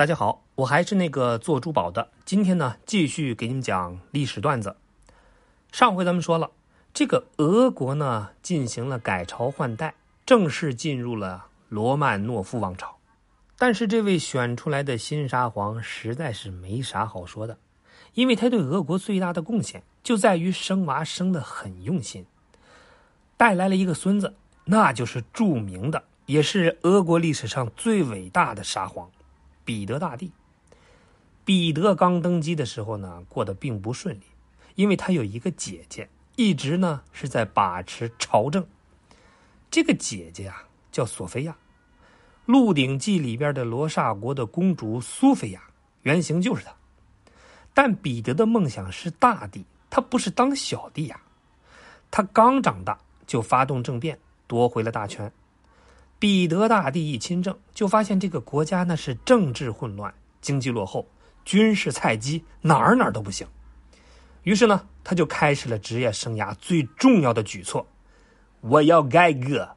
大家好，我还是那个做珠宝的。今天呢，继续给你们讲历史段子。上回咱们说了，这个俄国呢进行了改朝换代，正式进入了罗曼诺夫王朝。但是这位选出来的新沙皇实在是没啥好说的，因为他对俄国最大的贡献就在于生娃生得很用心，带来了一个孙子，那就是著名的，也是俄国历史上最伟大的沙皇。彼得大帝，彼得刚登基的时候呢，过得并不顺利，因为他有一个姐姐，一直呢是在把持朝政。这个姐姐呀叫索菲亚，《鹿鼎记》里边的罗刹国的公主苏菲亚，原型就是她。但彼得的梦想是大帝，他不是当小弟呀。他刚长大就发动政变，夺回了大权。彼得大帝一亲政，就发现这个国家那是政治混乱、经济落后、军事菜鸡，哪儿哪儿都不行。于是呢，他就开始了职业生涯最重要的举措：我要改革。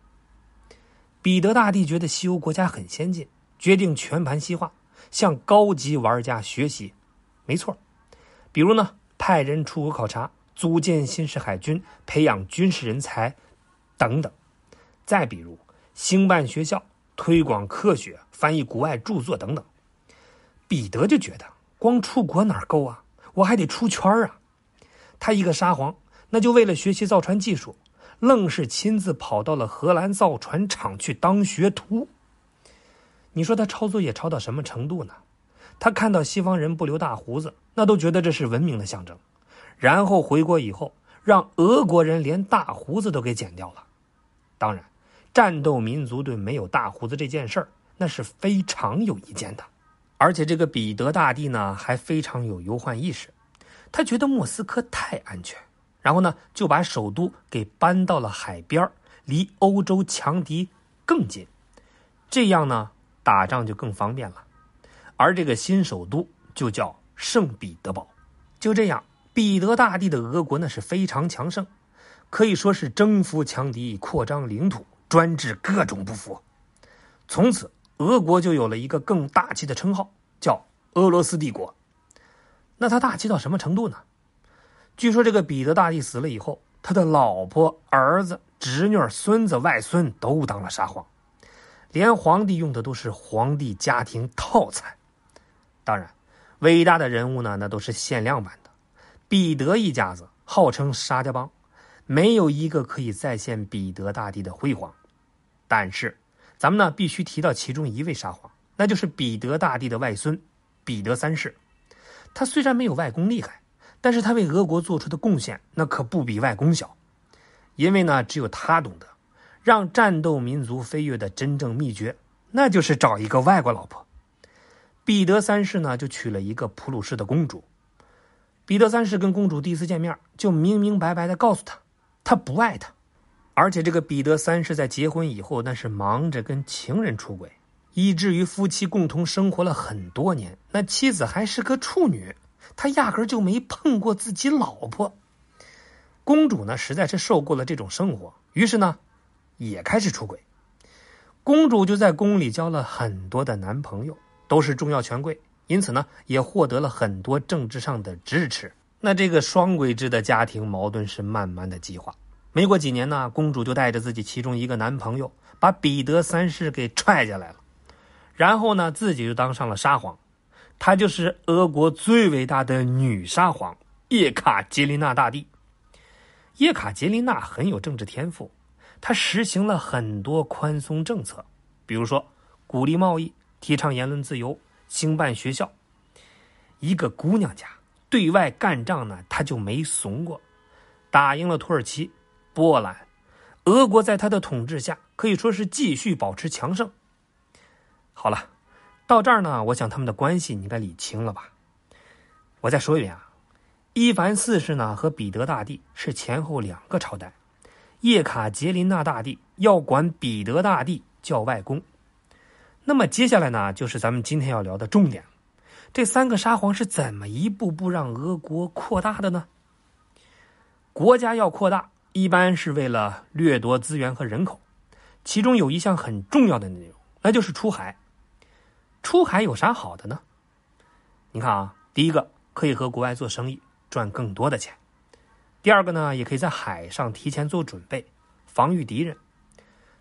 彼得大帝觉得西欧国家很先进，决定全盘西化，向高级玩家学习。没错，比如呢，派人出国考察，组建新式海军，培养军事人才，等等。再比如。兴办学校，推广科学，翻译国外著作等等。彼得就觉得光出国哪够啊？我还得出圈啊！他一个沙皇，那就为了学习造船技术，愣是亲自跑到了荷兰造船厂去当学徒。你说他抄作业抄到什么程度呢？他看到西方人不留大胡子，那都觉得这是文明的象征。然后回国以后，让俄国人连大胡子都给剪掉了。当然。战斗民族对没有大胡子这件事儿，那是非常有意见的。而且这个彼得大帝呢，还非常有忧患意识，他觉得莫斯科太安全，然后呢就把首都给搬到了海边离欧洲强敌更近，这样呢打仗就更方便了。而这个新首都就叫圣彼得堡。就这样，彼得大帝的俄国呢是非常强盛，可以说是征服强敌，扩张领土。专治各种不服，从此俄国就有了一个更大气的称号，叫俄罗斯帝国。那他大气到什么程度呢？据说这个彼得大帝死了以后，他的老婆、儿子、侄女、孙子、外孙都当了沙皇，连皇帝用的都是皇帝家庭套餐。当然，伟大的人物呢，那都是限量版的。彼得一家子号称沙家帮，没有一个可以再现彼得大帝的辉煌。但是，咱们呢必须提到其中一位沙皇，那就是彼得大帝的外孙彼得三世。他虽然没有外公厉害，但是他为俄国做出的贡献那可不比外公小。因为呢，只有他懂得让战斗民族飞跃的真正秘诀，那就是找一个外国老婆。彼得三世呢就娶了一个普鲁士的公主。彼得三世跟公主第一次见面，就明明白白的告诉她，他不爱她。而且这个彼得三世在结婚以后，那是忙着跟情人出轨，以至于夫妻共同生活了很多年，那妻子还是个处女，他压根就没碰过自己老婆。公主呢，实在是受够了这种生活，于是呢，也开始出轨。公主就在宫里交了很多的男朋友，都是重要权贵，因此呢，也获得了很多政治上的支持。那这个双轨制的家庭矛盾是慢慢的激化。没过几年呢，公主就带着自己其中一个男朋友，把彼得三世给踹下来了，然后呢，自己就当上了沙皇。她就是俄国最伟大的女沙皇叶卡捷琳娜大帝。叶卡捷琳娜很有政治天赋，她实行了很多宽松政策，比如说鼓励贸易、提倡言论自由、兴办学校。一个姑娘家对外干仗呢，她就没怂过，打赢了土耳其。波兰，俄国在他的统治下可以说是继续保持强盛。好了，到这儿呢，我想他们的关系你应该理清了吧？我再说一遍啊，伊凡四世呢和彼得大帝是前后两个朝代，叶卡捷琳娜大帝要管彼得大帝叫外公。那么接下来呢，就是咱们今天要聊的重点这三个沙皇是怎么一步步让俄国扩大的呢？国家要扩大。一般是为了掠夺资源和人口，其中有一项很重要的内容，那就是出海。出海有啥好的呢？你看啊，第一个可以和国外做生意，赚更多的钱；第二个呢，也可以在海上提前做准备，防御敌人。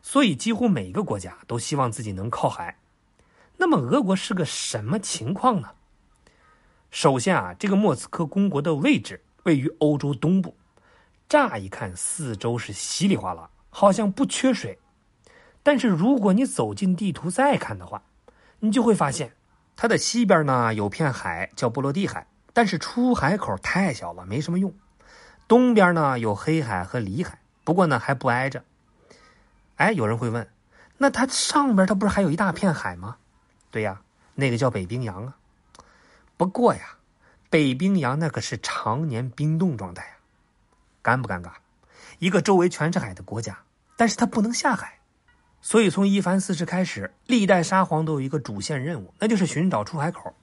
所以，几乎每个国家都希望自己能靠海。那么，俄国是个什么情况呢？首先啊，这个莫斯科公国的位置位于欧洲东部，乍一看四周是稀里哗啦，好像不缺水。但是如果你走进地图再看的话，你就会发现，它的西边呢有片海叫波罗的海，但是出海口太小了，没什么用。东边呢有黑海和里海，不过呢还不挨着。哎，有人会问，那它上边它不是还有一大片海吗？对呀，那个叫北冰洋啊。不过呀，北冰洋那可是常年冰冻状态呀，尴不尴尬？一个周围全是海的国家，但是它不能下海，所以从伊凡四世开始，历代沙皇都有一个主线任务，那就是寻找出海口。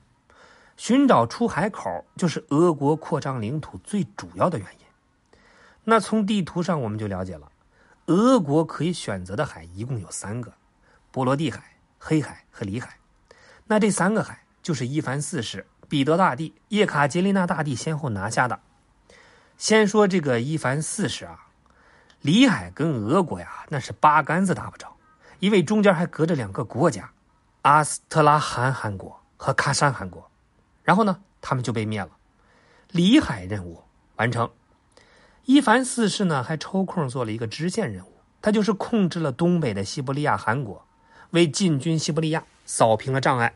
寻找出海口就是俄国扩张领土最主要的原因。那从地图上我们就了解了，俄国可以选择的海一共有三个：波罗的海、黑海和里海。那这三个海就是伊凡四世。彼得大帝、叶卡捷琳娜大帝先后拿下的。先说这个伊凡四世啊，里海跟俄国呀那是八竿子打不着，因为中间还隔着两个国家，阿斯特拉罕汗国和喀山汗国。然后呢，他们就被灭了。里海任务完成，伊凡四世呢还抽空做了一个支线任务，他就是控制了东北的西伯利亚汗国，为进军西伯利亚扫平了障碍。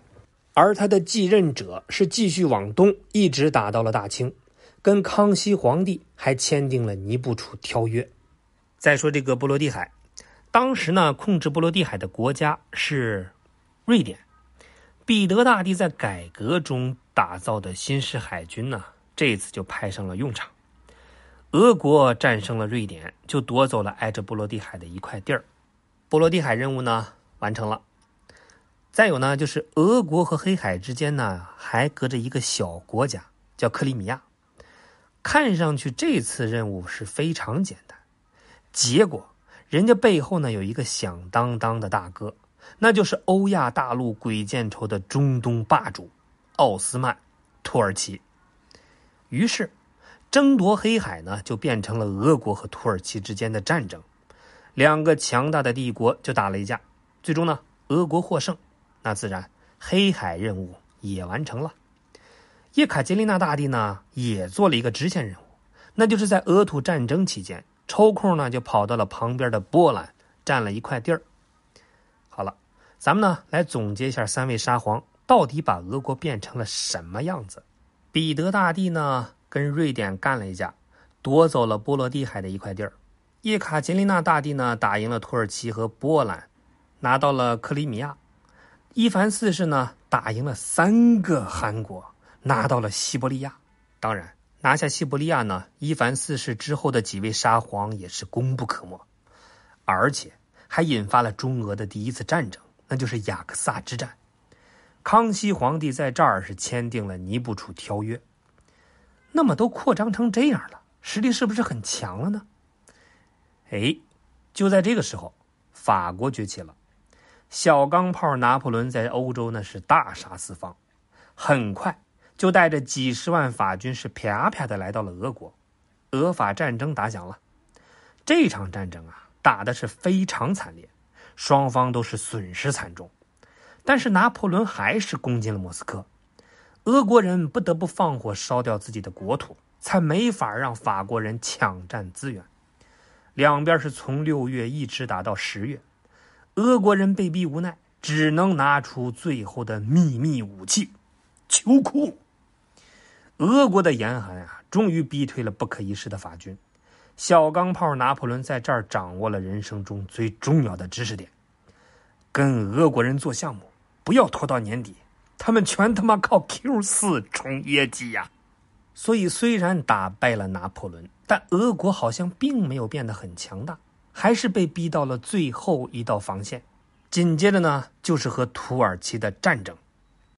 而他的继任者是继续往东，一直打到了大清，跟康熙皇帝还签订了尼布楚条约。再说这个波罗的海，当时呢控制波罗的海的国家是瑞典。彼得大帝在改革中打造的新式海军呢，这次就派上了用场。俄国战胜了瑞典，就夺走了挨着波罗的海的一块地儿。波罗的海任务呢完成了。再有呢，就是俄国和黑海之间呢，还隔着一个小国家，叫克里米亚。看上去这次任务是非常简单，结果人家背后呢有一个响当当的大哥，那就是欧亚大陆鬼见愁的中东霸主奥斯曼土耳其。于是，争夺黑海呢就变成了俄国和土耳其之间的战争，两个强大的帝国就打了一架，最终呢，俄国获胜。那自然，黑海任务也完成了。叶卡捷琳娜大帝呢，也做了一个支线任务，那就是在俄土战争期间抽空呢，就跑到了旁边的波兰，占了一块地儿。好了，咱们呢来总结一下三位沙皇到底把俄国变成了什么样子。彼得大帝呢，跟瑞典干了一架，夺走了波罗的海的一块地儿。叶卡捷琳娜大帝呢，打赢了土耳其和波兰，拿到了克里米亚。伊凡四世呢，打赢了三个汗国，拿到了西伯利亚。当然，拿下西伯利亚呢，伊凡四世之后的几位沙皇也是功不可没，而且还引发了中俄的第一次战争，那就是雅克萨之战。康熙皇帝在这儿是签订了尼布楚条约。那么都扩张成这样了，实力是不是很强了呢？哎，就在这个时候，法国崛起了。小钢炮拿破仑在欧洲那是大杀四方，很快就带着几十万法军是啪啪的来到了俄国，俄法战争打响了。这场战争啊，打的是非常惨烈，双方都是损失惨重。但是拿破仑还是攻进了莫斯科，俄国人不得不放火烧掉自己的国土，才没法让法国人抢占资源。两边是从六月一直打到十月。俄国人被逼无奈，只能拿出最后的秘密武器——秋裤。俄国的严寒啊，终于逼退了不可一世的法军。小钢炮拿破仑在这儿掌握了人生中最重要的知识点：跟俄国人做项目，不要拖到年底，他们全他妈靠 Q 四冲业绩呀！所以，虽然打败了拿破仑，但俄国好像并没有变得很强大。还是被逼到了最后一道防线，紧接着呢，就是和土耳其的战争。